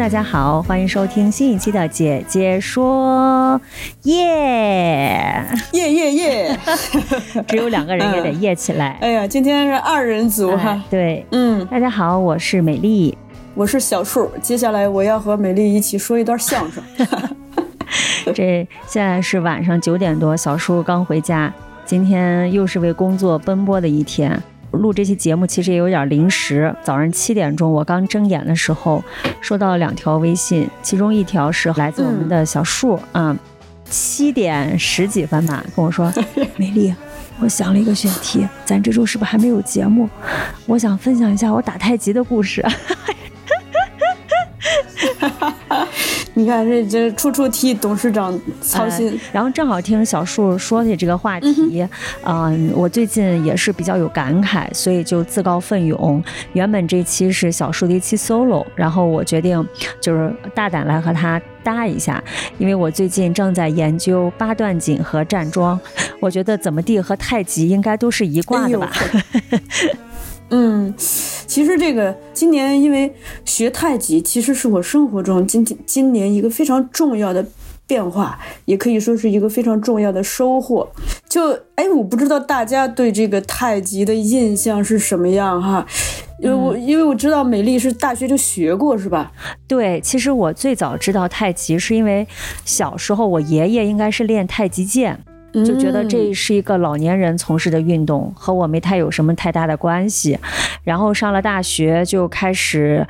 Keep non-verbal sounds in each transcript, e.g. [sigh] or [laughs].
大家好，欢迎收听新一期的姐姐说，耶！耶耶耶！[laughs] 只有两个人也得耶起来。[laughs] 哎呀，今天是二人组哈。哎对，嗯，大家好，我是美丽。我是小树，接下来我要和美丽一起说一段相声。[laughs] 这现在是晚上九点多，小树刚回家，今天又是为工作奔波的一天。录这期节目其实也有点临时，早上七点钟我刚睁眼的时候，收到了两条微信，其中一条是来自我们的小树啊，七点十几分吧，跟我说，[laughs] 美丽。我想了一个选题，咱这周是不是还没有节目？我想分享一下我打太极的故事。你看这这处处替董事长操心。呃然后正好听小树说起这个话题，嗯、我最近也是比较有感慨，所以就自告奋勇。原本这期是小树的一期 solo，然后我决定就是大胆来和他搭一下，因为我最近正在研究八段锦和站桩，我觉得怎么地和太极应该都是一挂的吧。[laughs] 嗯，其实这个今年因为学太极，其实是我生活中今今年一个非常重要的变化，也可以说是一个非常重要的收获。就哎，我不知道大家对这个太极的印象是什么样哈。因为我因为我知道美丽是大学就学过是吧？对，其实我最早知道太极是因为小时候我爷爷应该是练太极剑。就觉得这是一个老年人从事的运动，和我没太有什么太大的关系。然后上了大学，就开始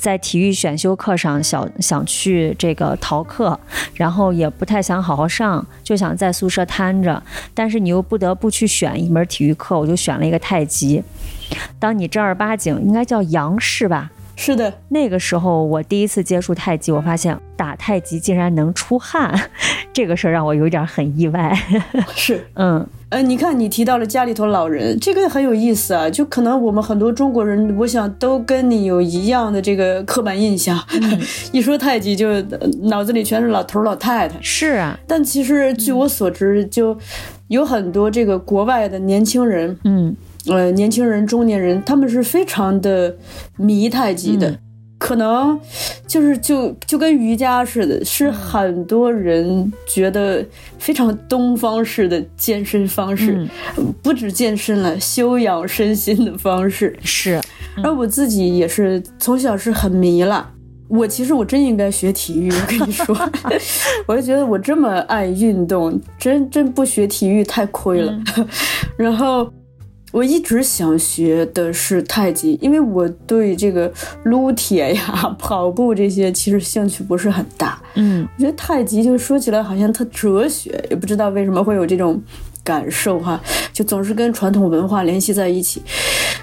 在体育选修课上想想去这个逃课，然后也不太想好好上，就想在宿舍瘫着。但是你又不得不去选一门体育课，我就选了一个太极。当你正儿八经，应该叫杨氏吧？是的，那个时候我第一次接触太极，我发现打太极竟然能出汗，[laughs] 这个事儿让我有点很意外。[laughs] 是，嗯，呃，你看你提到了家里头老人，这个很有意思啊。就可能我们很多中国人，我想都跟你有一样的这个刻板印象，嗯 [laughs] 一说太极就呃脑子里全是老头老太太。是啊，但其实据我所知，就有很多这个国外的年轻人，嗯呃，年轻人、中年人，他们是非常的迷太极的。嗯可能就是就就跟瑜伽似的，是很多人觉得非常东方式的健身方式，嗯不止健身了，修养身心的方式。是，而我自己也是从小是很迷了。我其实我真应该学体育，我跟你说，[laughs] 我就觉得我这么爱运动，真真不学体育太亏了。[laughs] 然后我一直想学的是太极，因为我对这个撸铁呀、跑步这些其实兴趣不是很大。嗯我觉得太极就说起来好像特哲学，也不知道为什么会有这种感受哈，就总是跟传统文化联系在一起。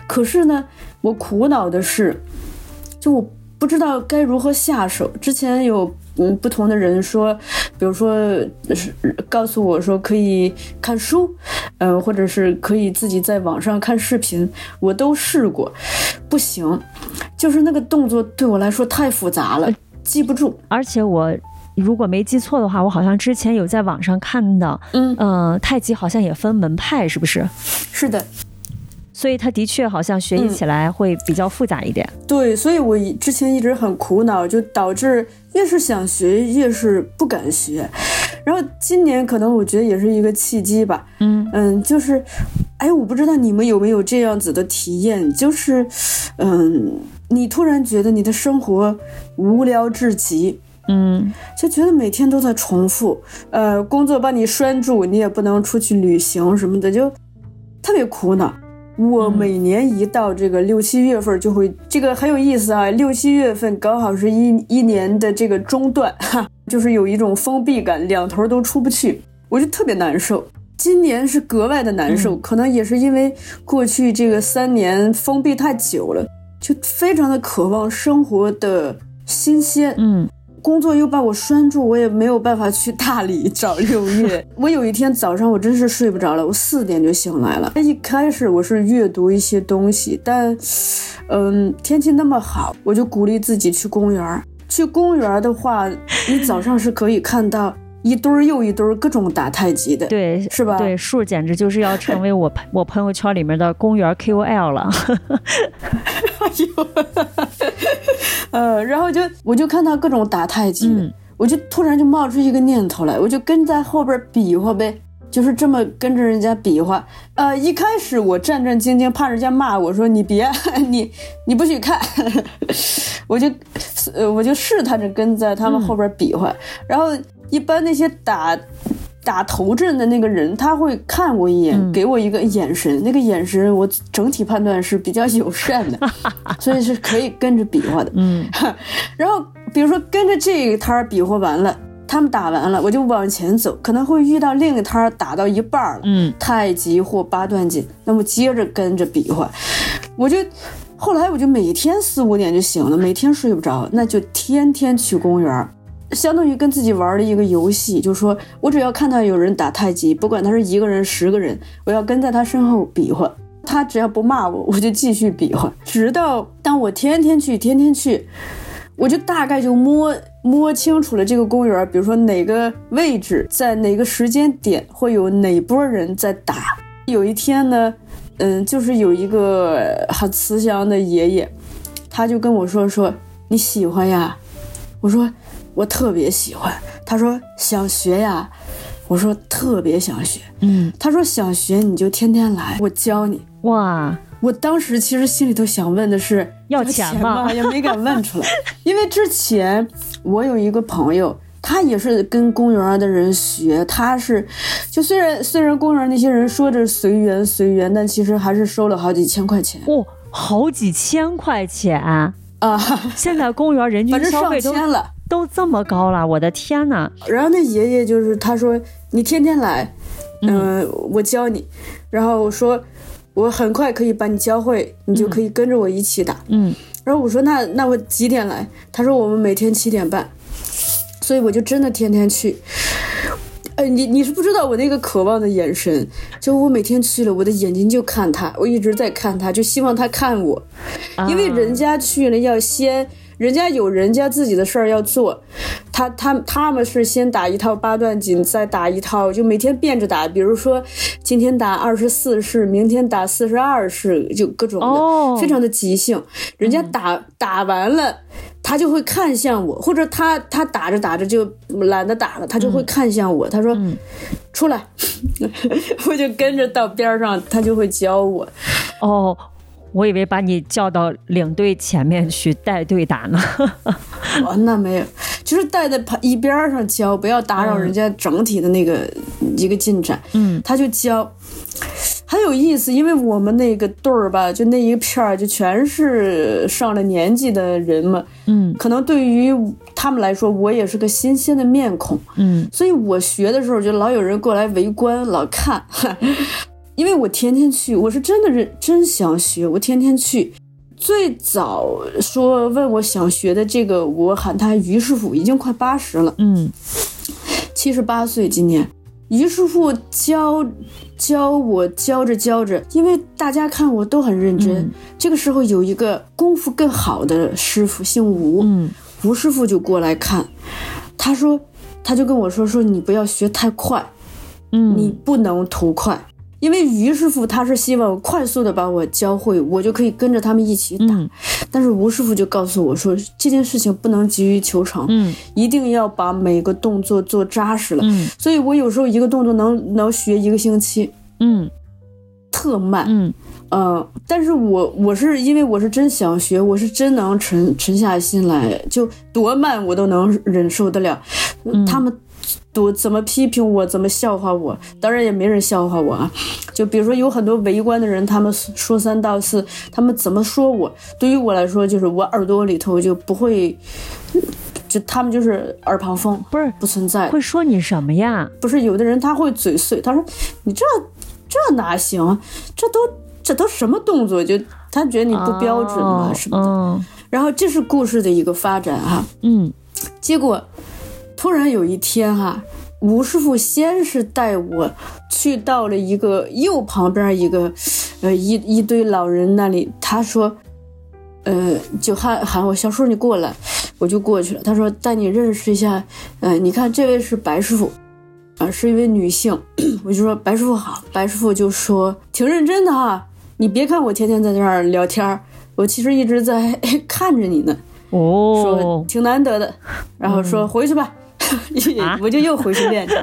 可是呢，我苦恼的是，就我不知道该如何下手。之前有嗯不同的人说，比如说是告诉我说可以看书，嗯、或者是可以自己在网上看视频，我都试过，不行，就是那个动作对我来说太复杂了，记不住。而且我。如果没记错的话，我好像之前有在网上看到，嗯呃，太极好像也分门派，是不是？是的，所以他的确好像学习起来会比较复杂一点。对，所以我之前一直很苦恼，就导致越是想学，越是不敢学。然后今年可能我觉得也是一个契机吧，嗯嗯，就是，哎，我不知道你们有没有这样子的体验，就是，嗯，你突然觉得你的生活无聊至极，嗯就觉得每天都在重复，呃，工作把你拴住，你也不能出去旅行什么的，就特别苦恼。我每年一到这个六七月份就会，这个很有意思啊。六七月份刚好是一一年的这个中段，哈，就是有一种封闭感，两头都出不去，我就特别难受。今年是格外的难受，可能也是因为过去这个三年封闭太久了，就非常的渴望生活的新鲜。嗯工作又把我拴住，我也没有办法去大理找六月。[laughs] 我有一天早上，我真是睡不着了，我四点就醒来了。一开始我是阅读一些东西，但，嗯，天气那么好，我就鼓励自己去公园儿。去公园儿的话，你早上是可以看到一堆儿又一堆儿各种打太极的，对，是吧？对，树简直就是要成为我朋 [laughs] 我朋友圈里面的公园 KOL 了。[laughs] [laughs] 呃，然后就我就看他各种打太极，嗯我就突然就冒出一个念头来，我就跟在后边比划呗，就是这么跟着人家比划。呃，一开始我战战兢兢，怕人家骂我说你别 [laughs] 你你不许看，我就呃我就试探着跟在他们后边比划。然后一般那些打。打头阵的那个人，他会看我一眼，嗯给我一个眼神，那个眼神我整体判断是比较友善的，[laughs] 所以是可以跟着比划的。嗯 [laughs] 然后比如说跟着这个摊儿比划完了，他们打完了，我就往前走，可能会遇到另一个摊儿打到一半儿了，嗯太极或八段锦，那么接着跟着比划，我就后来我就每天四五点就醒了，每天睡不着，那就天天去公园儿。相当于跟自己玩了一个游戏，就是说我只要看到有人打太极，不管他是一个人、十个人，我要跟在他身后比划。他只要不骂我，我就继续比划，直到当我天天去、天天去，我就大概就摸摸清楚了这个公园，比如说哪个位置，在哪个时间点会有哪波人在打。有一天呢，嗯，就是有一个很慈祥的爷爷，他就跟我说说你喜欢呀，我说我特别喜欢。他说想学呀，我说特别想学。嗯，他说想学你就天天来，我教你。哇，我当时其实心里头想问的是要钱钱吗也没敢问出来，[laughs] 因为之前我有一个朋友。他也是跟公园的人学，他是，就虽然虽然公园那些人说着随缘随缘，但其实还是收了好几千块钱哦，好几千块钱，啊，现在公园人均消费都千了。都这么高了，我的天呐！然后那爷爷就是他说你天天来，嗯、我教你，然后我说我很快可以把你教会，你就可以跟着我一起打。嗯然后我说那那我几点来？他说我们每天七点半，所以我就真的天天去。哎，你你是不知道我那个渴望的眼神，就我每天去了，我的眼睛就看他，我一直在看他，就希望他看我，因为啊人家去了要先，人家有人家自己的事儿要做，他他他们是先打一套八段锦，再打一套，就每天变着打，比如说今天打二十四式，明天打四十二式，就各种的，哦非常的即兴。人家打、打完了。他就会看向我，或者他他打着打着就懒得打了，他就会看向我。他说：“ [laughs] 出来。[laughs] ”我就跟着到边上，他就会教我。哦，我以为把你叫到领队前面去带队打呢。[laughs] 哦，那没有，就是带在旁一边上教，不要打扰人家整体的那个、一个进展。嗯他就教，很有意思，因为我们那个队儿吧，就那一片儿就全是上了年纪的人嘛，嗯可能对于他们来说，我也是个新鲜的面孔，嗯所以我学的时候就老有人过来围观，老看。因为我天天去，我是真的认真想学，我天天去。最早说问我想学的这个，我喊他于师傅，已经快八十了，嗯七十八岁今年。于师傅教教我教着教着，因为大家看我都很认真。嗯这个时候有一个功夫更好的师傅，姓吴，嗯吴师傅就过来看，他说，他就跟我说说你不要学太快，嗯，你不能图快。因为于师傅他是希望快速的把我教会，我就可以跟着他们一起打。嗯但是吴师傅就告诉我说，这件事情不能急于求成，嗯一定要把每个动作做扎实了。嗯所以我有时候一个动作能能学一个星期，嗯特慢。嗯嗯，但是我我是因为我是真想学，我是真能沉沉下心来，就多慢我都能忍受得了。他们多怎么批评我，怎么笑话我，当然也没人笑话我啊。就比如说有很多围观的人，他们说三道四，他们怎么说我，对于我来说，就是我耳朵里头就不会，就他们就是耳旁风，不是不存在。会说你什么呀？不是有的人他会嘴碎，他说你这这哪行？这都这都什么动作？就他觉得你不标准嘛、哦什么的。嗯然后这是故事的一个发展哈、嗯结果突然有一天哈、吴师傅先是带我去到了一个右旁边一个，呃一一堆老人那里，他说，呃，就喊喊我小叔你过来，我就过去了。他说带你认识一下，呃，你看这位是白师傅，啊、是一位女性。[coughs] 我就说白师傅好，白师傅就说挺认真的哈，你别看我天天在这儿聊天儿，我其实一直在 [laughs] 看着你呢。哦说哦，挺难得的，然后说回去吧，[laughs] 啊我就又回去练去。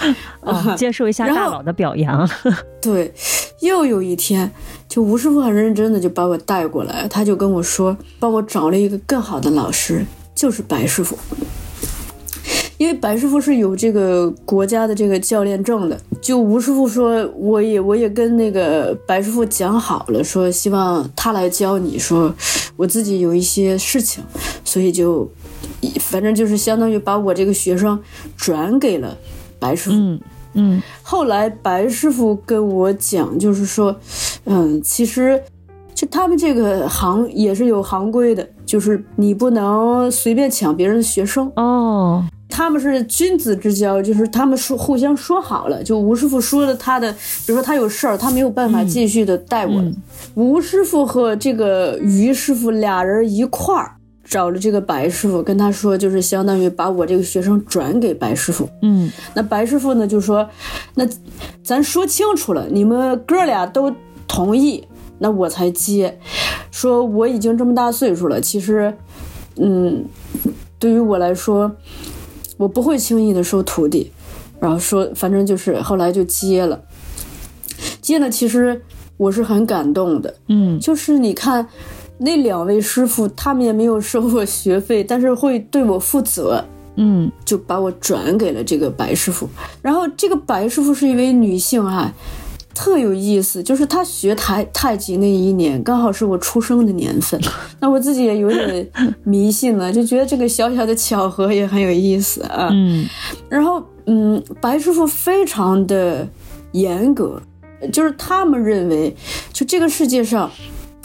[laughs] 哦接受一下大佬的表扬。[laughs] 对，又有一天，就吴师傅很认真的就把我带过来，他就跟我说，帮我找了一个更好的老师，就是白师傅。因为白师傅是有这个国家的这个教练证的，就吴师傅说，我也我也跟那个白师傅讲好了，说希望他来教你，说我自己有一些事情，所以就反正就是相当于把我这个学生转给了白师傅。嗯嗯后来白师傅跟我讲，就是说，嗯，其实就他们这个行也是有行规的，就是你不能随便抢别人的学生。哦他们是君子之交，就是他们说互相说好了，就吴师傅说的他的，比如说他有事儿，他没有办法继续的带我吴师傅和这个于师傅俩人一块儿找了这个白师傅，跟他说，就是相当于把我这个学生转给白师傅。嗯那白师傅呢就说：“那咱说清楚了，你们哥俩都同意，那我才接。说我已经这么大岁数了，其实，嗯，对于我来说，我不会轻易的收徒弟。然后说，反正就是后来就接了，接了，其实我是很感动的。嗯就是你看，那两位师傅他们也没有收我学费，但是会对我负责。”嗯就把我转给了这个白师傅。然后这个白师傅是一位女性哈、特有意思，就是她学太太极那一年，刚好是我出生的年份。[laughs] 那我自己也有点迷信了，就觉得这个小小的巧合也很有意思啊。嗯然后，嗯，白师傅非常的严格，就是他们认为，就这个世界上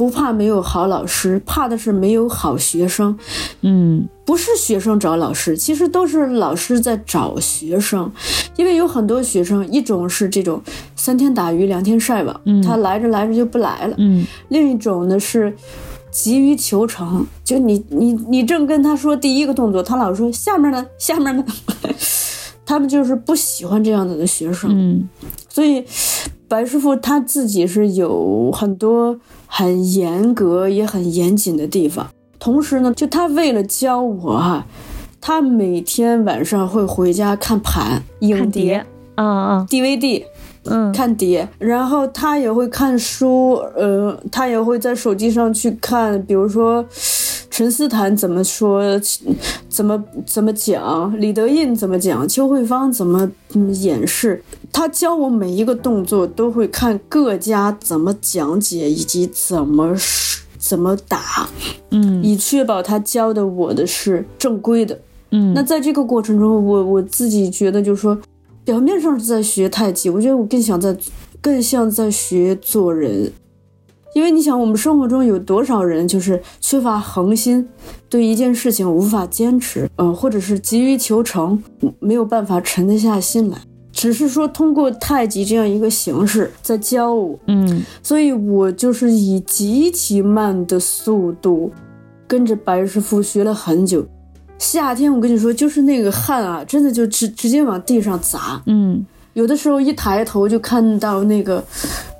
不怕没有好老师，怕的是没有好学生。嗯。不是学生找老师，其实都是老师在找学生，因为有很多学生，一种是这种三天打鱼两天晒网，嗯。他来着来着就不来了；嗯。另一种呢是急于求成，就你你你正跟他说第一个动作，他老说下面呢下面呢，[laughs] 他们就是不喜欢这样子的学生，嗯。所以白师傅他自己是有很多很严格也很严谨的地方。同时呢，就他为了教我哈、他每天晚上会回家看盘、影看碟啊啊 DVD。嗯看碟，然后他也会看书，呃，他也会在手机上去看，比如说陈思坦怎么说，怎么怎么讲，李德印怎么讲，邱慧芳怎么嗯演示。他教我每一个动作都会看各家怎么讲解以及怎么怎么打，嗯以确保他教的我的是正规的。嗯那在这个过程中，我我自己觉得，就是说，表面上是在学太极，我觉得我更想在，更像在学做人。因为你想，我们生活中有多少人就是缺乏恒心，对一件事情无法坚持，嗯、或者是急于求成，没有办法沉得下心来。只是说通过太极这样一个形式在教我，嗯所以我就是以极其慢的速度跟着白师傅学了很久。夏天我跟你说，就是那个汗啊，真的就直直接往地上砸。嗯有的时候一抬头就看到那个，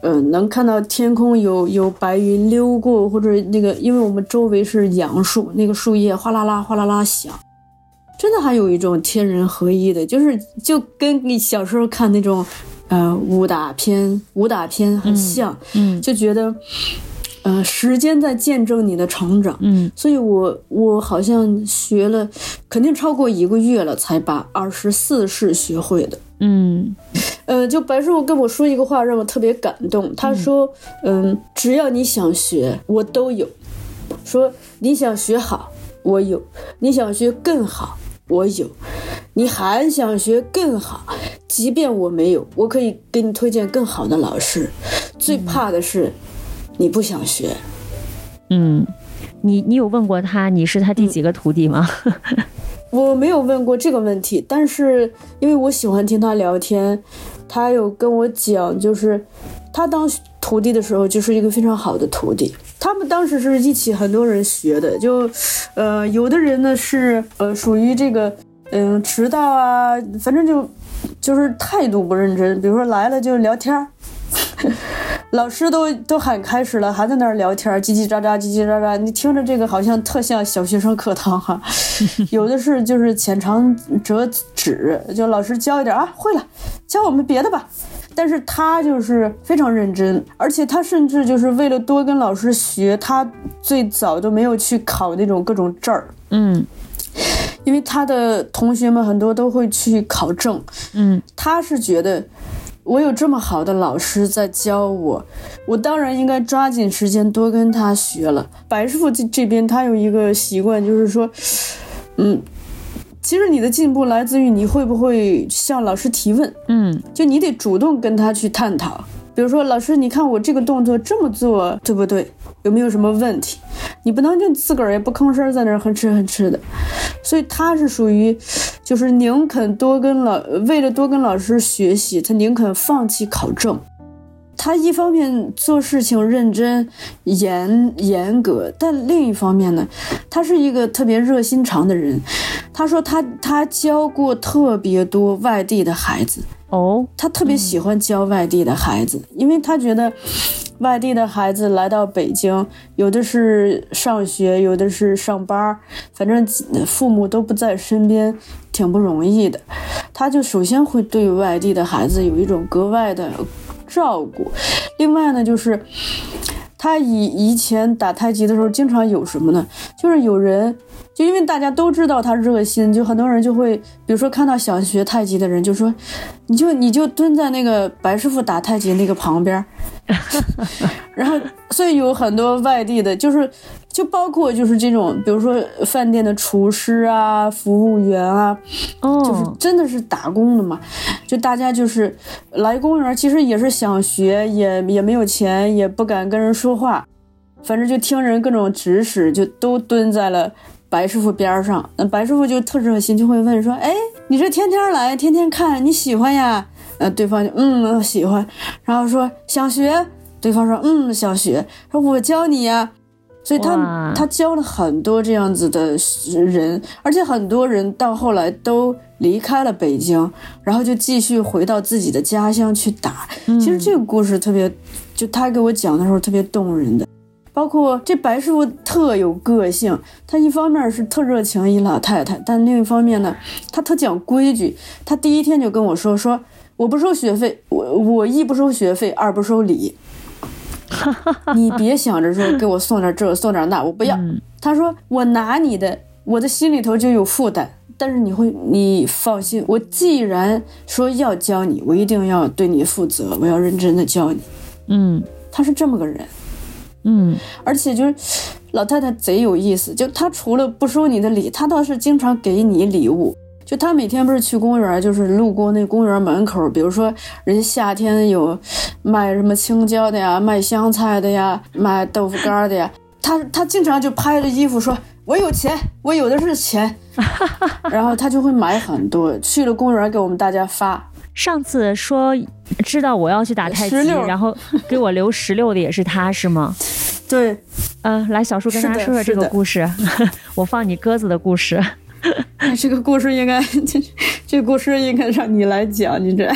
呃，能看到天空有有白云溜过，或者那个，因为我们周围是杨树，那个树叶哗啦啦哗啦啦响，真的还有一种天人合一的，就是就跟你小时候看那种，呃，武打片武打片很像，嗯就觉得，呃，时间在见证你的成长。嗯所以我我好像学了，肯定超过一个月了，才把二十四式学会的。嗯呃，就白师傅跟我说一个话，让我特别感动。他说：“嗯，只要你想学，我都有。说你想学好，我有；你想学更好，我有；你还想学更好，即便我没有，我可以给你推荐更好的老师。最怕的是，你不想学。嗯，你你有问过他你是他第几个徒弟吗？[laughs] 我没有问过这个问题，但是因为我喜欢听他聊天，他有跟我讲，就是他当徒弟的时候就是一个非常好的徒弟。他们当时是一起很多人学的，就，呃，有的人呢是呃属于这个嗯迟到啊，反正就就是态度不认真，比如说来了就聊天儿。老师都都喊开始了，还在那儿聊天，叽叽喳喳，叽叽喳喳。你听着这个好像特像小学生课堂哈，[laughs] 有的是就是浅尝辄止，就老师教一点啊，会了，教我们别的吧。但是他就是非常认真，而且他甚至就是为了多跟老师学，他最早都没有去考那种各种证儿，嗯因为他的同学们很多都会去考证，嗯他是觉得我有这么好的老师在教我，我当然应该抓紧时间多跟他学了。白师傅这这边他有一个习惯，就是说，嗯，其实你的进步来自于你会不会向老师提问，嗯就你得主动跟他去探讨。比如说，老师，你看我这个动作这么做对不对？有没有什么问题？你不能就自个儿也不吭声，在那儿哼哧哼哧的。所以他是属于，就是宁肯多跟老，为了多跟老师学习，他宁肯放弃考证。他一方面做事情认真、严严格，但另一方面呢，他是一个特别热心肠的人。他说他他教过特别多外地的孩子，哦他特别喜欢教外地的孩子，因为他觉得外地的孩子来到北京，有的是上学，有的是上班，反正父母都不在身边，挺不容易的。他就首先会对外地的孩子有一种格外的照顾，另外呢，就是他以以前打太极的时候，经常有什么呢？就是有人。就因为大家都知道他热心，就很多人就会，比如说看到想学太极的人，就说，你就你就蹲在那个白师傅打太极那个旁边，[laughs] 然后所以有很多外地的，就是就包括就是这种，比如说饭店的厨师啊、服务员啊，就是哦，真的是打工的嘛，就大家就是来公园，其实也是想学，也也没有钱，也不敢跟人说话，反正就听人各种指使，就都蹲在了。白师傅边上，那白师傅就特热心，就会问说：“哎，你这天天来，天天看，你喜欢呀？”呃，对方就嗯喜欢，然后说想学，对方说嗯想学，说我教你呀。所以他他教了很多这样子的人，而且很多人到后来都离开了北京，然后就继续回到自己的家乡去打。其实这个故事特别，就他给我讲的时候特别动人的。包括这白师傅特有个性，他一方面是特热情一老太太，但另一方面呢，他特讲规矩。他第一天就跟我说说，我不收学费，我我一不收学费，二不收礼。[laughs] 你别想着说给我送点这送点那，我不要。他说我拿你的，我的心里头就有负担。但是你会，你放心，我既然说要教你，我一定要对你负责，我要认真的教你。嗯他是这么个人。嗯而且就是老太太贼有意思，就她除了不收你的礼，她倒是经常给你礼物。就他每天不是去公园，就是路过那公园门口，比如说人家夏天有卖什么青椒的呀，卖香菜的呀，卖豆腐干的呀，他他经常就拍着衣服说：“我有钱，[laughs] 我有的是钱。[laughs] ”然后他就会买很多，去了公园给我们大家发。上次说知道我要去打太极，然后给我留十六的也是他是吗？对，嗯、来小树跟大家说说这个故事，[laughs] 我放你鸽子的故事。哎 [laughs] 这个故事应该，这 [laughs] 这故事应该让你来讲，你这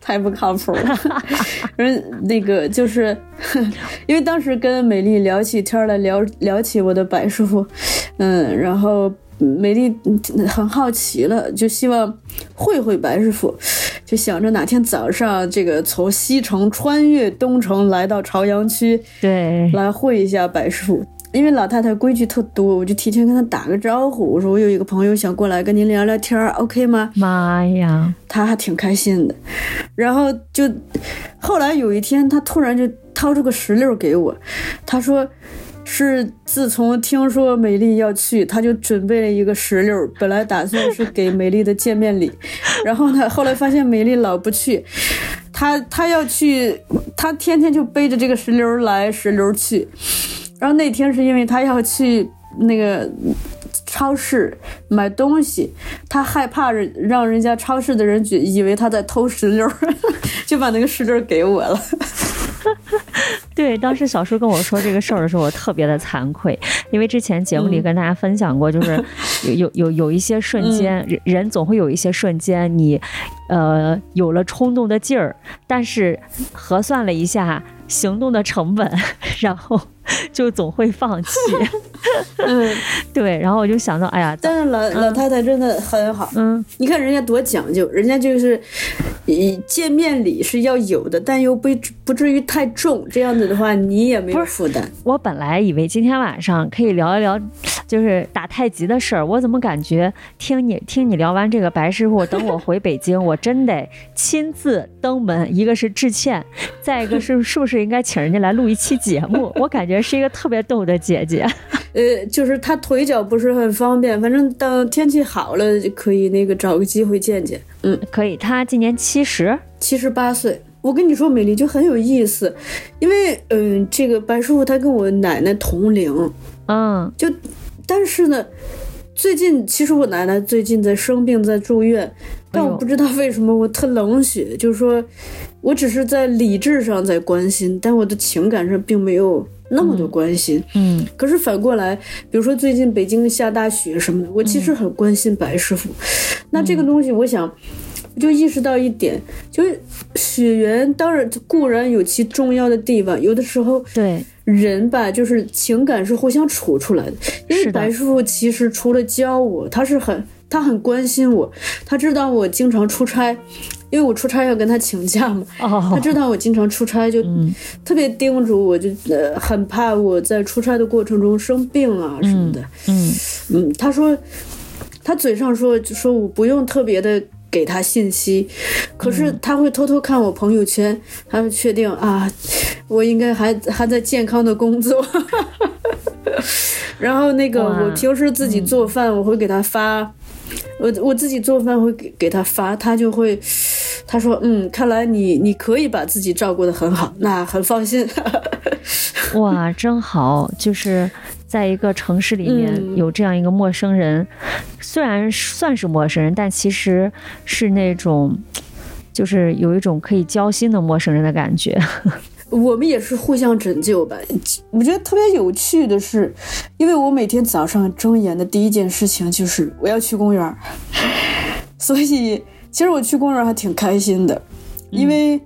太不靠谱了。[laughs] 人那个就是，因为当时跟美丽聊起天来，聊聊起我的白师傅，嗯，然后美丽很好奇了，就希望会会白师傅，就想着哪天早上这个从西城穿越东城来到朝阳区，对，来会一下白师傅。因为老太太规矩特多，我就提前跟她打个招呼，我说我有一个朋友想过来跟您聊聊天儿，OK 吗？妈呀，她还挺开心的。然后就后来有一天，她突然就掏出个石榴给我，她说：“是自从听说美丽要去，他就准备了一个石榴，本来打算是给美丽的见面礼，然后呢，后来发现美丽老不去，他他要去，他天天就背着这个石榴来石榴去，然后那天是因为他要去那个。超市买东西，他害怕人让人家超市的人觉以为他在偷石榴，[laughs] 就把那个石榴给我了。[laughs] 对，当时小叔跟我说这个事儿的时候，我特别的惭愧，因为之前节目里跟大家分享过，就是有有有有一些瞬间，人人总会有一些瞬间，你呃有了冲动的劲儿，但是核算了一下行动的成本，然后就总会放弃。[laughs] 嗯，对，然后我就想到，哎呀，但是老老太太真的很好，嗯，你看人家多讲究，人家就是，以见面礼是要有的，但又不不至于太重，这样子的话你也没有负担。我本来以为今天晚上可以聊一聊，就是打太极的事儿，我怎么感觉听你听你聊完这个白师傅，等我回北京，我真得亲自登门，一个是致歉，[laughs] 再一个是 [laughs] 是不是应该请人家来录一期节目？[laughs] 我感觉是一个特别逗的姐姐。呃，就是她腿脚不是很方便，反正等天气好了就可以那个找个机会见见。嗯，可以，她今年七十，七十八岁。我跟你说，美丽就很有意思，因为嗯、这个白师傅他跟我奶奶同龄，嗯就但是呢，最近其实我奶奶最近在生病，在住院，但我不知道为什么我特冷血，就是说我只是在理智上在关心，但我的情感上并没有那么多关心。嗯可是反过来，比如说最近北京下大雪什么的，我其实很关心白师傅。那这个东西，我想。就意识到一点，就是血缘当然固然有其重要的地方，有的时候对，人吧，就是情感是互相处出来的。因为白师傅其实除了教我，他是很他很关心我，他知道我经常出差，因为我出差要跟他请假嘛。他哦，知道我经常出差，就嗯特别叮嘱我，就呃很怕我在出差的过程中生病啊什么的。嗯嗯，他说他嘴上说就说我不用特别的给他信息，可是嗯他会偷偷看我朋友圈，他会确定啊，我应该还还在健康的工作。[laughs] 然后那个我平时自己做饭，我会给他发，我我自己做饭会给给他发，他就会。他说：“嗯，看来你你可以把自己照顾的很好，那很放心。[laughs] 哇，真好！就是在一个城市里面嗯有这样一个陌生人，虽然算是陌生人，但其实是那种，就是有一种可以交心的陌生人的感觉。我们也是互相拯救吧。我觉得特别有趣的是，因为我每天早上睁眼的第一件事情就是我要去公园儿，[laughs] 所以其实我去公园还挺开心的，因为。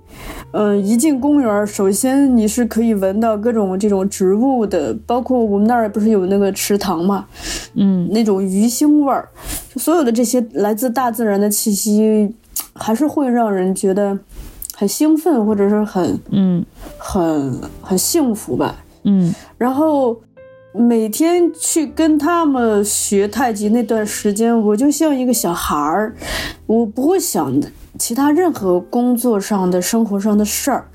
嗯，一进公园，首先你是可以闻到各种这种植物的，包括我们那儿不是有那个池塘嘛，嗯那种鱼腥味儿，就所有的这些来自大自然的气息，还是会让人觉得很兴奋，或者是很嗯很很幸福吧。嗯然后每天去跟他们学太极那段时间，我就像一个小孩儿，我不会想其他任何工作上的、生活上的事儿，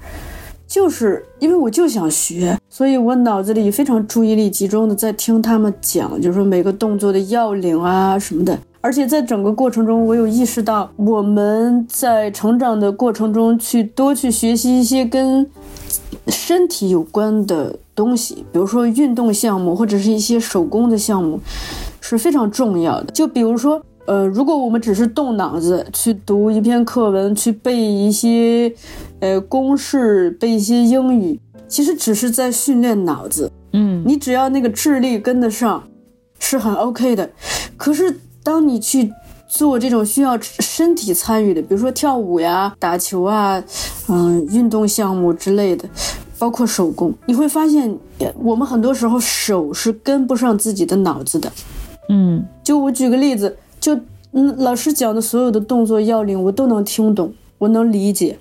就是因为我就想学，所以我脑子里非常注意力集中的在听他们讲，就是说每个动作的要领啊什么的。而且在整个过程中，我有意识到我们在成长的过程中去多去学习一些跟身体有关的东西，比如说运动项目或者是一些手工的项目，是非常重要的。就比如说，呃，如果我们只是动脑子去读一篇课文，去背一些呃公式，背一些英语，其实只是在训练脑子。嗯你只要那个智力跟得上，是很 OK 的。可是当你去做这种需要身体参与的，比如说跳舞呀、打球啊，嗯，运动项目之类的，包括手工，你会发现，呃我们很多时候手是跟不上自己的脑子的。嗯就我举个例子，就嗯，老师讲的所有的动作要领，我都能听懂，我能理解，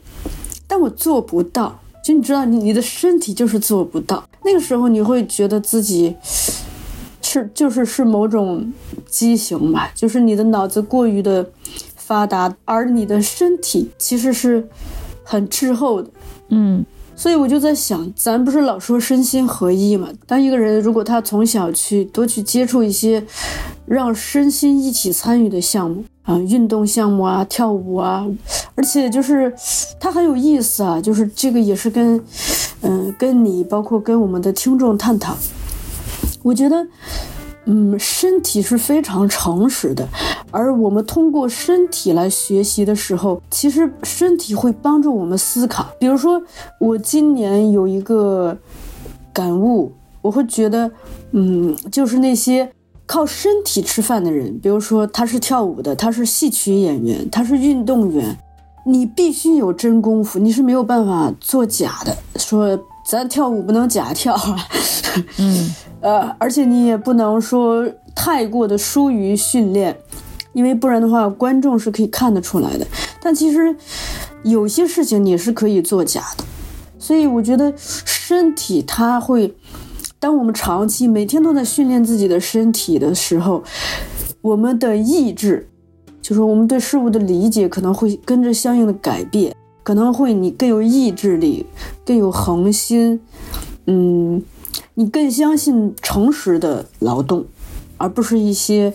但我做不到。就你知道，你你的身体就是做不到。那个时候，你会觉得自己是就是是某种畸形吧，就是你的脑子过于的发达，而你的身体其实是很滞后的。嗯所以我就在想，咱不是老说身心合一嘛？当一个人如果他从小去多去接触一些让身心一起参与的项目啊，运动项目啊，跳舞啊，而且就是他很有意思啊，就是这个也是跟嗯、跟你包括跟我们的听众探讨，我觉得。嗯，身体是非常诚实的，而我们通过身体来学习的时候，其实身体会帮助我们思考。比如说，我今年有一个感悟，我会觉得，嗯，就是那些靠身体吃饭的人，比如说他是跳舞的，他是戏曲演员，他是运动员，你必须有真功夫，你是没有办法做假的。说咱跳舞不能假跳啊，嗯 [laughs] 呃，而且你也不能说太过的疏于训练，因为不然的话，观众是可以看得出来的。但其实有些事情你是可以作假的，所以我觉得身体它会，当我们长期每天都在训练自己的身体的时候，我们的意志，就是我们对事物的理解可能会跟着相应的改变，可能会你更有意志力，更有恒心，嗯。你更相信诚实的劳动，而不是一些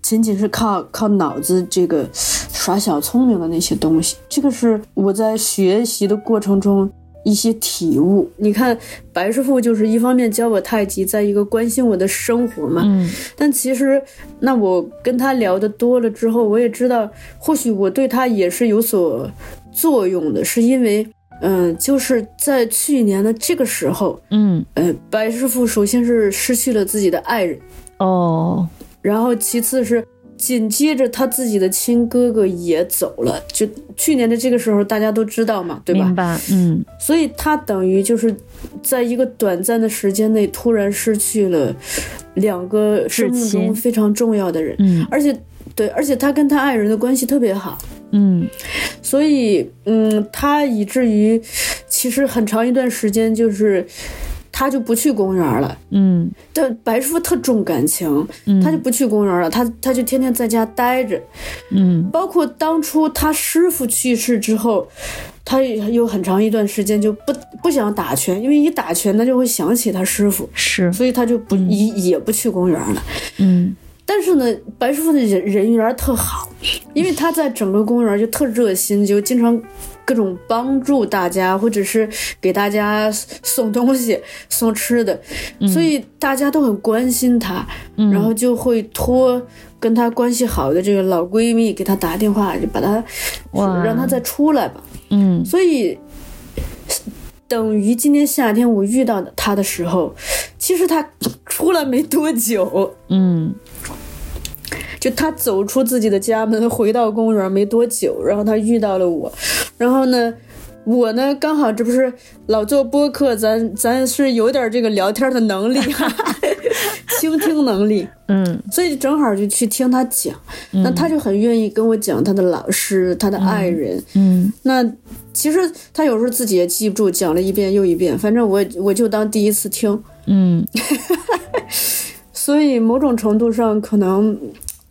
仅仅是靠靠脑子这个耍小聪明的那些东西。这个是我在学习的过程中一些体悟。你看，白师傅就是一方面教我太极，在一个关心我的生活嘛。嗯但其实，那我跟他聊的多了之后，我也知道，或许我对他也是有所作用的，是因为，嗯、就是在去年的这个时候，嗯。呃，白师傅首先是失去了自己的爱人，哦。然后其次是紧接着他自己的亲哥哥也走了，就去年的这个时候大家都知道嘛，对吧？明？白嗯。所以他等于就是在一个短暂的时间内突然失去了两个生命中非常重要的人，嗯。而且对，而且他跟他爱人的关系特别好，嗯所以嗯，他以至于其实很长一段时间就是他就不去公园了。嗯但白师傅特重感情，嗯，他就不去公园了，他他就天天在家待着。嗯包括当初他师傅去世之后，他也有很长一段时间就不不想打拳，因为一打拳他就会想起他师傅，是所以他就不也也不去公园了。嗯但是呢，白师傅的人人缘特好，因为他在整个公园就特热心，就经常各种帮助大家，或者是给大家送东西、送吃的，所以大家都很关心他，嗯然后就会托跟他关系好的这个老闺蜜给他打电话，就把他哇让他再出来吧。嗯所以等于今年夏天我遇到他的时候，其实他出来没多久。嗯就他走出自己的家门，回到公园没多久，然后他遇到了我，然后呢，我呢刚好这不是老做播客，咱咱是有点这个聊天的能力，[laughs] 倾听能力，嗯。所以正好就去听他讲，那他就很愿意跟我讲他的老师、他的爱人，嗯。那其实他有时候自己也记不住，讲了一遍又一遍，反正我我就当第一次听，嗯。[laughs] 所以某种程度上可能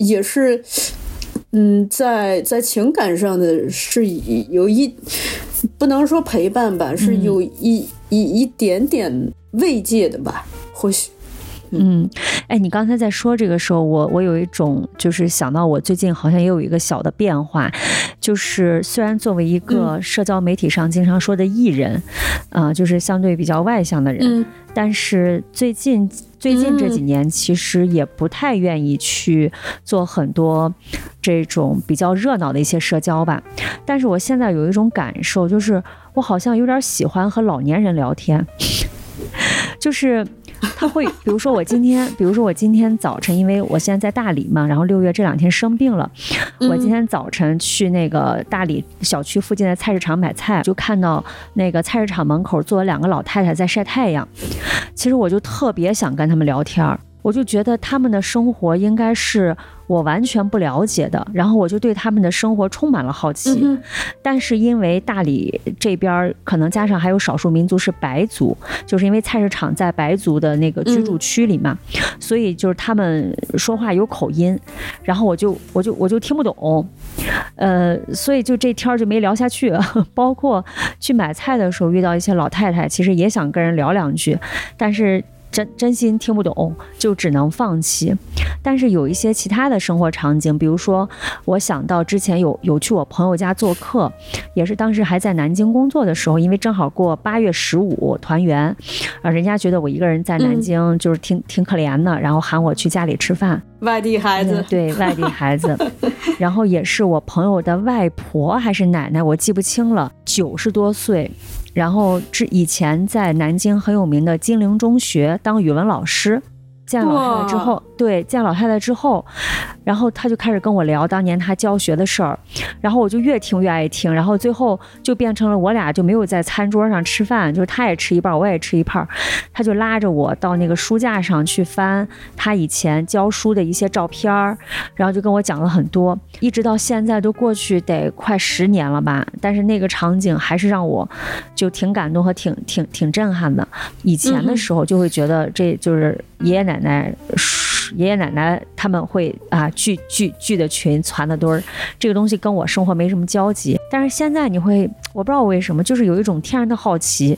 也是，[sniffs] 嗯，在在情感上的是有一不能说陪伴吧，是有一一一点点慰藉的吧，或许。嗯，哎，你刚才在说这个时候，我我有一种就是想到我最近好像也有一个小的变化，就是虽然作为一个社交媒体上经常说的艺人，啊、就是相对比较外向的人，嗯但是最近最近这几年，其实也不太愿意去做很多这种比较热闹的一些社交吧。但是我现在有一种感受，就是我好像有点喜欢和老年人聊天，[laughs] 就是。他会，比如说我今天，比如说我今天早晨，因为我现在在大理嘛，然后六月这两天生病了，我今天早晨去那个大理小区附近的菜市场买菜，就看到那个菜市场门口坐了两个老太太在晒太阳。其实我就特别想跟他们聊天儿，我就觉得他们的生活应该是我完全不了解的，然后我就对他们的生活充满了好奇。嗯但是因为大理这边儿可能加上还有少数民族是白族，就是因为菜市场在白族的那个居住区里嘛，所以就是他们说话有口音，然后我就我就我就听不懂，呃，所以就这天儿就没聊下去。[laughs] 包括去买菜的时候遇到一些老太太，其实也想跟人聊两句，但是。真真心听不懂，就只能放弃。但是有一些其他的生活场景，比如说，我想到之前有有去我朋友家做客，也是当时还在南京工作的时候，因为正好过八月十五团圆，啊，人家觉得我一个人在南京就是挺、挺可怜的，然后喊我去家里吃饭。外地孩子。嗯，对外地孩子，[laughs] 然后也是我朋友的外婆还是奶奶，我记不清了，九十多岁，然后之以前在南京很有名的金陵中学当语文老师。见老师了之后，对，见老太太之后，然后他就开始跟我聊当年他教学的事儿，然后我就越听越爱听，然后最后就变成了我俩就没有在餐桌上吃饭，就是他也吃一半，我也吃一半儿，他就拉着我到那个书架上去翻他以前教书的一些照片儿，然后就跟我讲了很多，一直到现在都过去得快十年了吧，但是那个场景还是让我就挺感动和挺挺挺震撼的。以前的时候就会觉得这就是爷爷奶奶、爷爷奶奶他们会啊聚聚聚的群、攒的堆儿，这个东西跟我生活没什么交集。但是现在你会，我不知道为什么，就是有一种天然的好奇，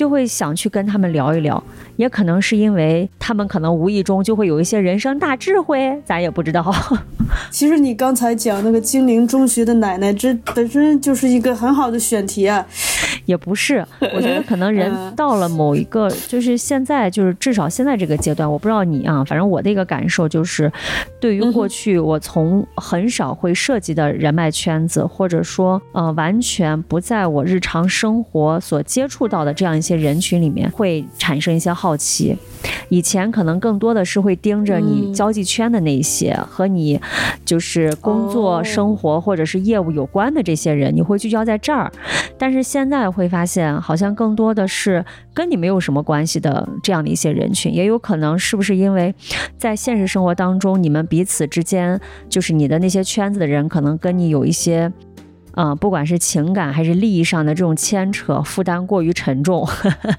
就会想去跟他们聊一聊。也可能是因为他们可能无意中就会有一些人生大智慧，咱也不知道。[laughs] 其实你刚才讲那个金陵中学的奶奶，这本身就是一个很好的选题啊。也不是，我觉得可能人嗯到了某一个，就是现在，就是至少现在这个阶段，我不知道你啊，反正我的一个感受就是，对于过去我从很少会涉及的人脉圈子，或者说呃完全不在我日常生活所接触到的这样一些人群里面，会产生一些好奇。以前可能更多的是会盯着你嗯交际圈的那一些、和你就是工作、哦生活或者是业务有关的这些人，你会聚焦在这儿。但是现在会发现，好像更多的是跟你没有什么关系的这样的一些人群，也有可能是不是因为在现实生活当中，你们彼此之间，就是你的那些圈子的人，可能跟你有一些。嗯，不管是情感还是利益上的这种牵扯，负担过于沉重，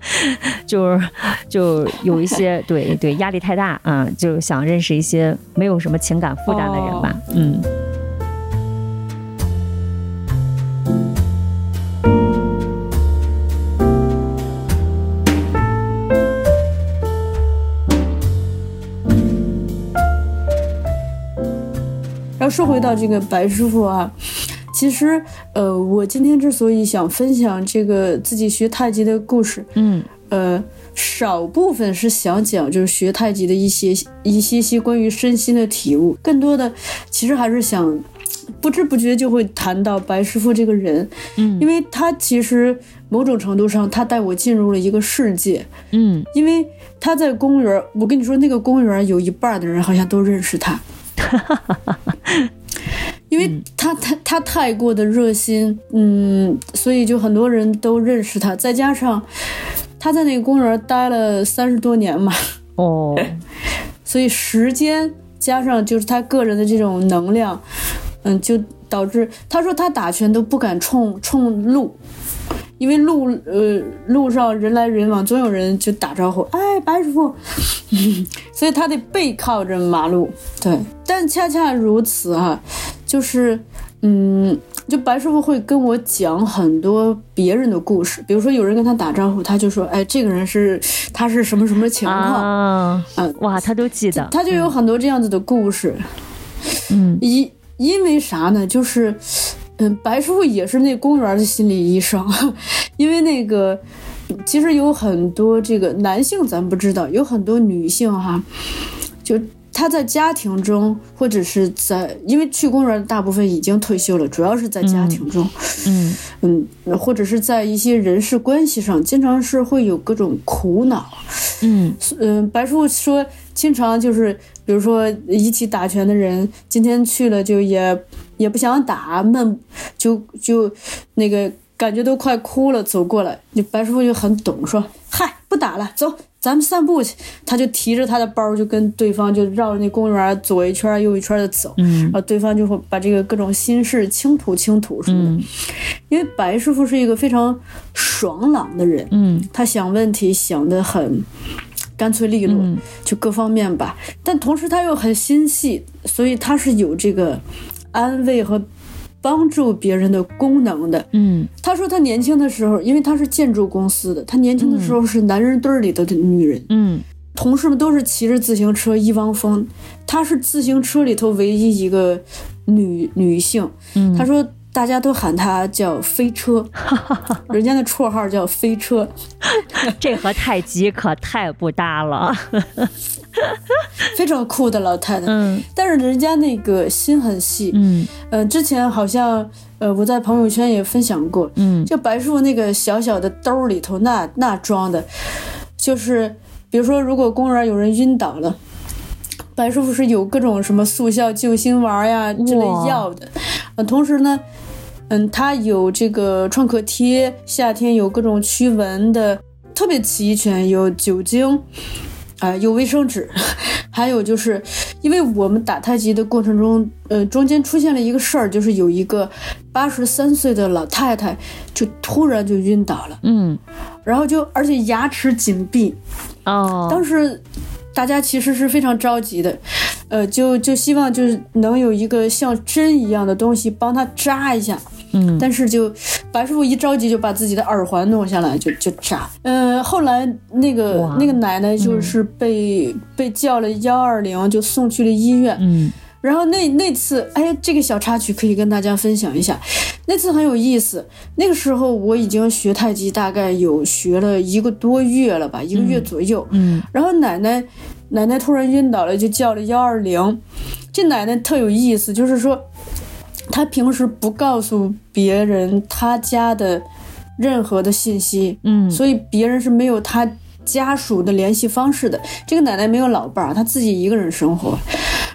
[laughs] 就是就有一些对对压力太大啊、就想认识一些没有什么情感负担的人吧，嗯。然后说回到这个白师傅啊，其实呃，我今天之所以想分享这个自己学太极的故事，嗯呃，少部分是想讲就是学太极的一些一些些关于身心的体悟，更多的其实还是想不知不觉就会谈到白师傅这个人，嗯因为他其实某种程度上他带我进入了一个世界，嗯，因为他在公园，我跟你说那个公园有一半的人好像都认识他。[laughs] 因为他他他太过的热心，嗯，所以就很多人都认识他。再加上他在那个公园待了三十多年嘛，[laughs] 哦，[laughs] 所以时间加上就是他个人的这种能量，嗯，就导致他说他打拳都不敢冲冲路，因为路呃路上人来人往，总有人就打招呼，哎，白师傅，[laughs] 所以他得背靠着马路。对，但恰恰如此啊，就是嗯。就白师傅会跟我讲很多别人的故事，比如说有人跟他打招呼，他就说：“哎，这个人是他是什么什么情况？”啊，嗯哇，他都记得，他就有很多这样子的故事。嗯因因为啥呢？就是，嗯，白师傅也是那公园的心理医生，[laughs] 因为那个其实有很多这个男性咱不知道，有很多女性哈，就她在家庭中或者是在，因为去公园的大部分已经退休了，主要是在家庭中，嗯。嗯，或者是在一些人事关系上，经常是会有各种苦恼。嗯。嗯，白叔说，经常就是，比如说一起打拳的人，今天去了就也也不想打，闷，就就那个感觉都快哭了，走过来，那白师傅就很懂，说：“嗨，不打了，走，咱们散步去。”他就提着他的包，就跟对方就绕着那公园左一圈右一圈的走，嗯然后对方就会把这个各种心事倾吐倾吐什么的。嗯因为白师傅是一个非常爽朗的人，嗯他想问题想得很干脆利落，嗯就各方面吧。但同时他又很心细，所以他是有这个安慰和帮助别人的功能的。嗯他说他年轻的时候，因为他是建筑公司的，他年轻的时候是男人堆儿里头的女人，嗯同事们都是骑着自行车一汪风，他是自行车里头唯一一个女女性。嗯，他说大家都喊他叫飞车，[laughs] 人家的绰号叫飞车。这和太极可太不搭了。[laughs] 非常酷的老太太，嗯。但是人家那个心很细。嗯。呃，之前好像呃我在朋友圈也分享过，嗯。就白师傅那个小小的兜里头那那装的，就是比如说如果公园有人晕倒了。白师傅是有各种什么速效救心丸呀之类药的，呃，同时呢，嗯，他有这个创可贴，夏天有各种驱蚊的，特别齐全，有酒精，啊、有卫生纸，[laughs] 还有就是，因为我们打太极的过程中，呃，中间出现了一个事儿，就是有一个八十三岁的老太太就突然就晕倒了，嗯然后就而且牙齿紧闭，哦，当时大家其实是非常着急的，呃，就就希望就是能有一个像针一样的东西帮她扎一下，嗯但是就白师傅一着急就把自己的耳环弄下来就就扎。呃，后来那个那个奶奶就是被、被叫了幺二零，就送去了医院。嗯然后那那次，哎呀，这个小插曲可以跟大家分享一下。那次很有意思。那个时候我已经学太极，大概有学了一个多月了吧，一个月左右。嗯然后奶奶奶奶突然晕倒了，就叫了幺二零。这奶奶特有意思，就是说，她平时不告诉别人他家的任何的信息，嗯所以别人是没有他家属的联系方式的。这个奶奶没有老伴儿，她自己一个人生活。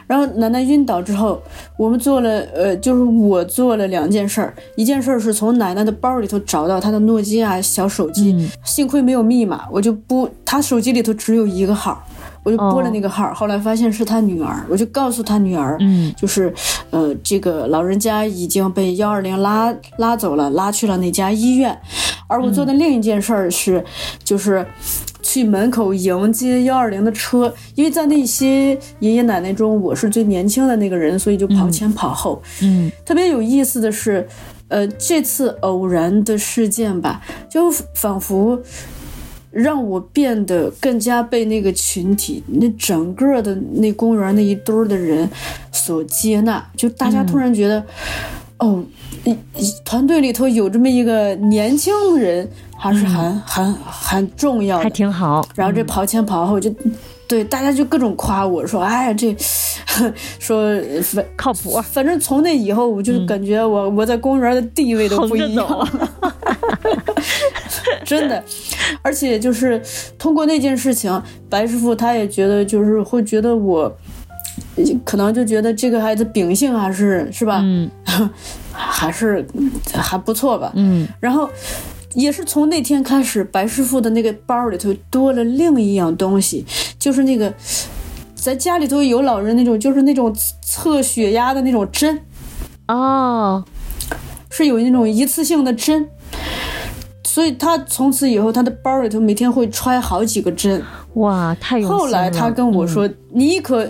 然后奶奶晕倒之后，我们做了，呃，就是我做了两件事儿。一件事儿是从奶奶的包里头找到她的诺基亚小手机，嗯幸亏没有密码，我就不她手机里头只有一个号，我就拨了那个号。后来发现是他女儿，我就告诉他女儿，嗯就是，呃，这个老人家已经被幺二零拉拉走了，拉去了那家医院。而我做的另一件事儿是，就是去门口迎接幺二零的车，因为在那些爷爷奶奶中，我是最年轻的那个人，所以就跑前跑后。嗯特别有意思的是，呃，这次偶然的事件吧，就仿佛让我变得更加被那个群体、那整个的那公园那一堆儿的人所接纳。就大家突然觉得，哦，一一团队里头有这么一个年轻人，还是很、很很重要还。挺好。然后这跑前跑后就，对大家就各种夸我说，哎呀这，[laughs] 说反靠谱，反正从那以后，我就感觉我、我在公园的地位都不一样了，[laughs] 真的。而且就是通过那件事情，白师傅他也觉得就是会觉得我。可能就觉得这个孩子秉性还是是吧，嗯 [laughs] 还是还不错吧。嗯然后也是从那天开始，白师傅的那个包里头多了另一样东西，就是那个在家里头有老人那种，就是那种测血压的那种针，哦，是有那种一次性的针。所以他从此以后，他的包里头每天会揣好几个针。哇，太用心了。后来他跟我说：“你可，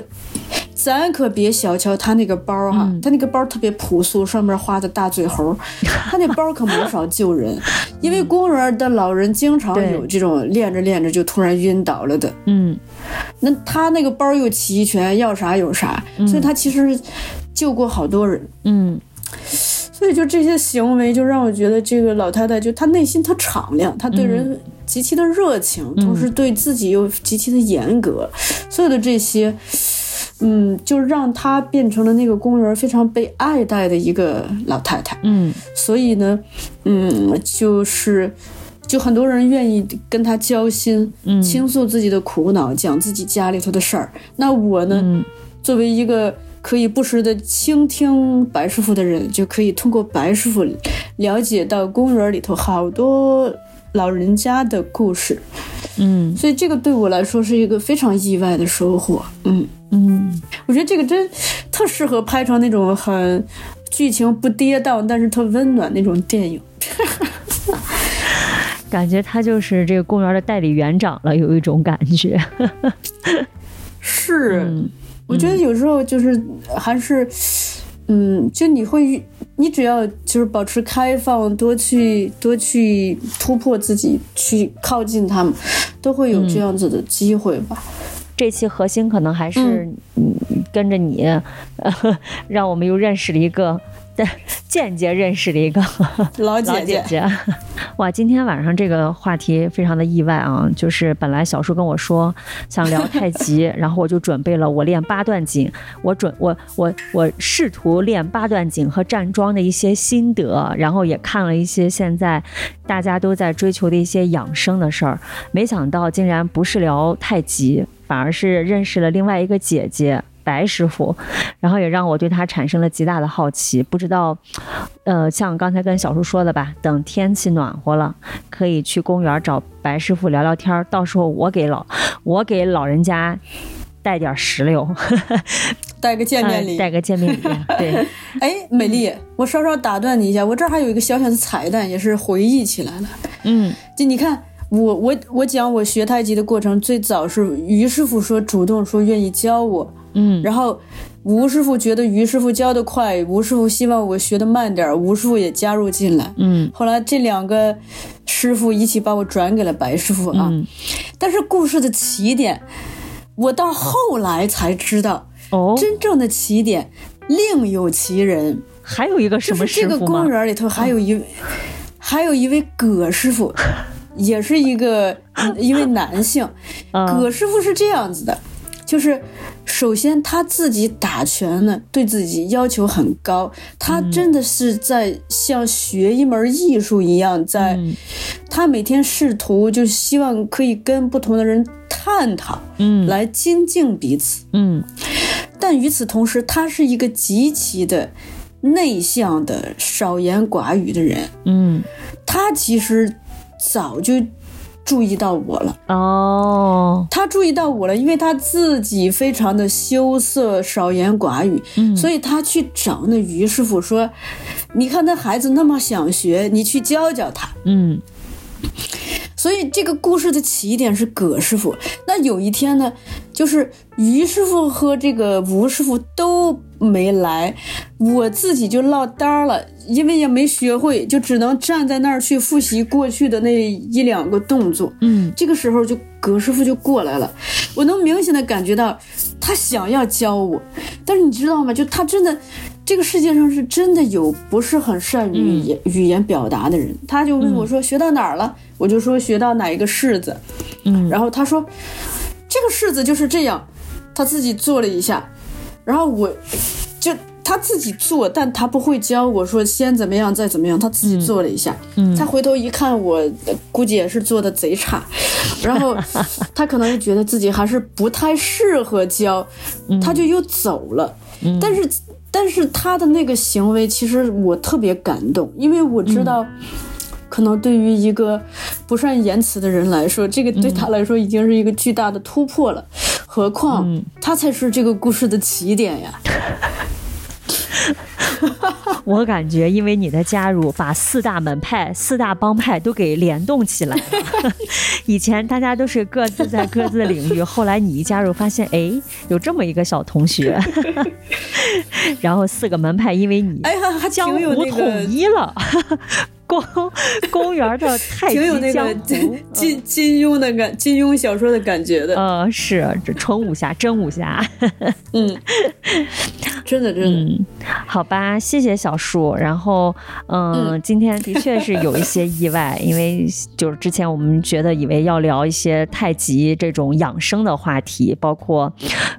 咱可别小瞧他那个包哈，他那个包特别朴素，上面画的大嘴猴，[laughs] 他那包可没少救人，因为公园的老人经常有这种练着练着就突然晕倒了的。嗯。那他那个包又齐全，要啥有啥，所以他其实救过好多人。嗯所以就这些行为，就让我觉得这个老太太就她内心特敞亮，她对人极其的热情，同时对自己又极其的严格，所有的这些，嗯，就让她变成了那个公园非常被爱戴的一个老太太。嗯所以呢，嗯，就是。就很多人愿意跟她交心，嗯倾诉自己的苦恼，讲自己家里头的事儿。那我呢，嗯作为一个可以不时的倾听白师傅的人，就可以通过白师傅了解到公园里头好多老人家的故事，嗯所以这个对我来说是一个非常意外的收获。嗯，嗯，我觉得这个真特适合拍成那种很剧情不跌宕，但是特温暖那种电影。[laughs] 感觉他就是这个公园的代理园长了，有一种感觉。是，嗯我觉得有时候就是还是，嗯，就你会遇，你只要就是保持开放，多去多去突破自己，去靠近他们，都会有这样子的机会吧。这期核心可能还是嗯。跟着你，呃，[laughs] 让我们又认识了一个，但 [laughs] 间接认识了一个老 [laughs] 老姐姐，姐姐。[laughs] 哇，今天晚上这个话题非常的意外啊！就是本来小叔跟我说想聊太极，然后我就准备了我练八段锦，我准我我我试图练八段锦和站桩的一些心得，然后也看了一些现在大家都在追求的一些养生的事儿，没想到竟然不是聊太极，反而是认识了另外一个姐姐。白师傅，然后也让我对他产生了极大的好奇。不知道，呃，像刚才跟小叔说的吧，等天气暖和了，可以去公园找白师傅聊聊天儿。到时候我给老我给老人家带点石榴，[laughs] 带个见面礼。带个见面礼。[laughs] 对，[laughs] 哎，美丽，我稍稍打断你一下，我这儿还有一个小小的彩蛋，也是回忆起来了。嗯就你看，我我我讲我学太极的过程，最早是于师傅说主动说愿意教我，嗯然后吴师傅觉得于师傅教的快，吴师傅希望我学的慢点儿，吴师傅也加入进来。嗯后来这两个师傅一起把我转给了白师傅啊。嗯，但是故事的起点，我到后来才知道，哦，真正的起点另有其人。还有一个什么就是这个公？园里头还有一，还有一位葛师傅，[laughs] 也是一个一位男性。[laughs] 嗯葛师傅是这样子的，就是首先他自己打拳呢，对自己要求很高，他嗯真的是在像学一门艺术一样，在嗯他每天试图就希望可以跟不同的人探讨，嗯来精进彼此。嗯但与此同时，他是一个极其的内向的、少言寡语的人。嗯他其实早就注意到我了，哦，他注意到我了，因为他自己非常的羞涩、少言寡语，嗯所以他去找那于师傅说：“你看那孩子那么想学，你去教教他。”嗯所以这个故事的起点是葛师傅。那有一天呢，就是于师傅和这个吴师傅都没来，我自己就落单儿了，因为也没学会，就只能站在那儿去复习过去的那一两个动作。嗯这个时候就葛师傅就过来了，我能明显的感觉到他想要教我，但是你知道吗？就他真的，这个世界上是真的有不是很善于语言、语言表达的人。他就问我说学到哪儿了，我就说学到哪一个式子，嗯，然后他说这个式子就是这样，他自己做了一下，然后我就。他自己做，但他不会教我说先怎么样，再怎么样。他自己做了一下，嗯他回头一看我，呃估计也是做的贼差，[laughs] 然后他可能也觉得自己还是不太适合教，他就又走了。但是，但是他的那个行为，其实我特别感动，因为我知道。可能对于一个不善言辞的人来说，这个对他来说已经是一个巨大的突破了，何况他才是这个故事的起点呀。[laughs] 我感觉因为你的加入，把四大门派、四大帮派都给联动起来了。[laughs] 以前大家都是各自在各自的领域，后来你一加入，发现哎，有这么一个小同学，[laughs] 然后四个门派因为你江湖统那个，一了。公 [laughs] 公园的 [laughs] 太挺有那金金金庸的感，金庸小说的感觉的。呃，是这纯武侠，真武侠。[laughs] 嗯，真的真的。嗯，好吧，谢谢小树。然后，嗯，今天的确是有一些意外，因为就是之前我们觉得以为要聊一些太极这种养生的话题，包括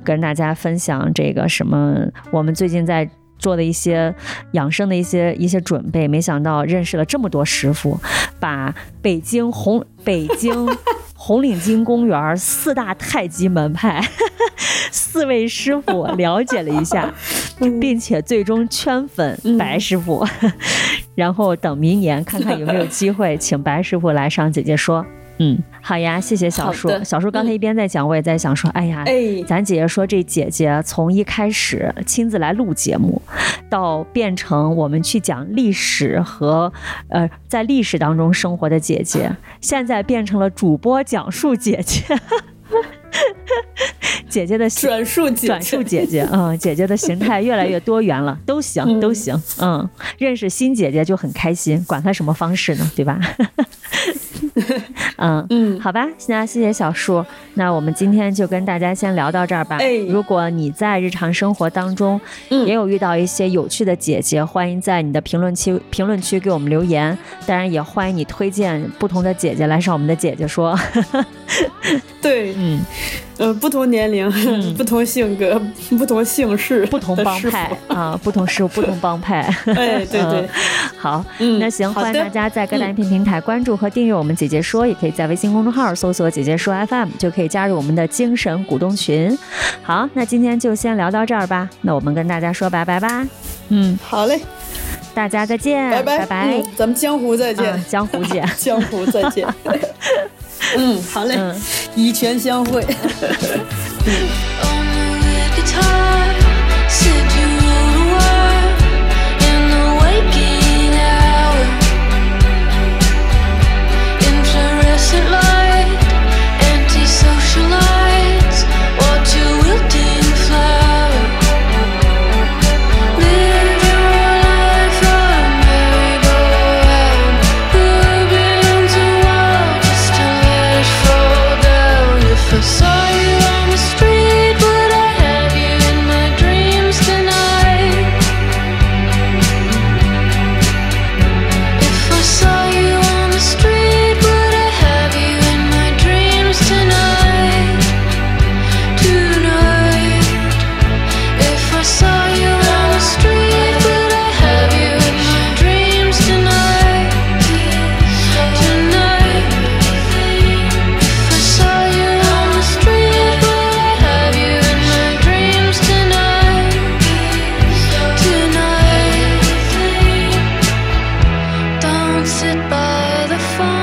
跟大家分享这个什么，我们最近在。做的一些养生的一些一些准备，没想到认识了这么多师傅，把北京红北京 [laughs] 红领巾公园四大太极门派 [laughs] 四位师傅了解了一下，并且最终圈粉白师傅。[laughs] 然后等明年看看有没有机会，请白师傅来上姐姐说。嗯，好呀，谢谢小树小树刚才一边在讲，我也在想说，哎呀，哎，咱姐姐说这姐姐从一开始亲自来录节目，到变成我们去讲历史和呃在历史当中生活的姐姐，现在变成了主播讲述姐姐。[laughs] 姐姐的形转述姐转述姐姐，嗯，姐姐的形态越来越多元了，[laughs] 都行，都行，嗯，认识新姐姐就很开心，管她什么方式呢，对吧？[laughs] 嗯嗯。好吧，那谢谢小树，那我们今天就跟大家先聊到这儿吧。哎。如果你在日常生活当中嗯。也有遇到一些有趣的姐姐，欢迎在你的评论区评论区给我们留言。当然，也欢迎你推荐不同的姐姐来上我们的姐姐说。[laughs] 对，嗯，呃，不同年龄、[laughs] 不同性格、不同姓氏、不同帮派啊，不同事物，不同帮派。哎，对对。嗯，好，嗯那行，欢迎大家在各大音频平台关注和订阅我们“姐姐说”，也可以在微信公众号搜索“姐姐说 FM”，就可以加入我们的精神股东群。好，那今天就先聊到这儿吧。那我们跟大家说拜拜吧。嗯，好嘞，大家再见，拜拜，拜拜嗯，咱们江湖再见啊，，江湖见。[laughs] 江湖再见。[laughs] 嗯，好嘞，嗯。以拳相会。[laughs] lost sit by the phone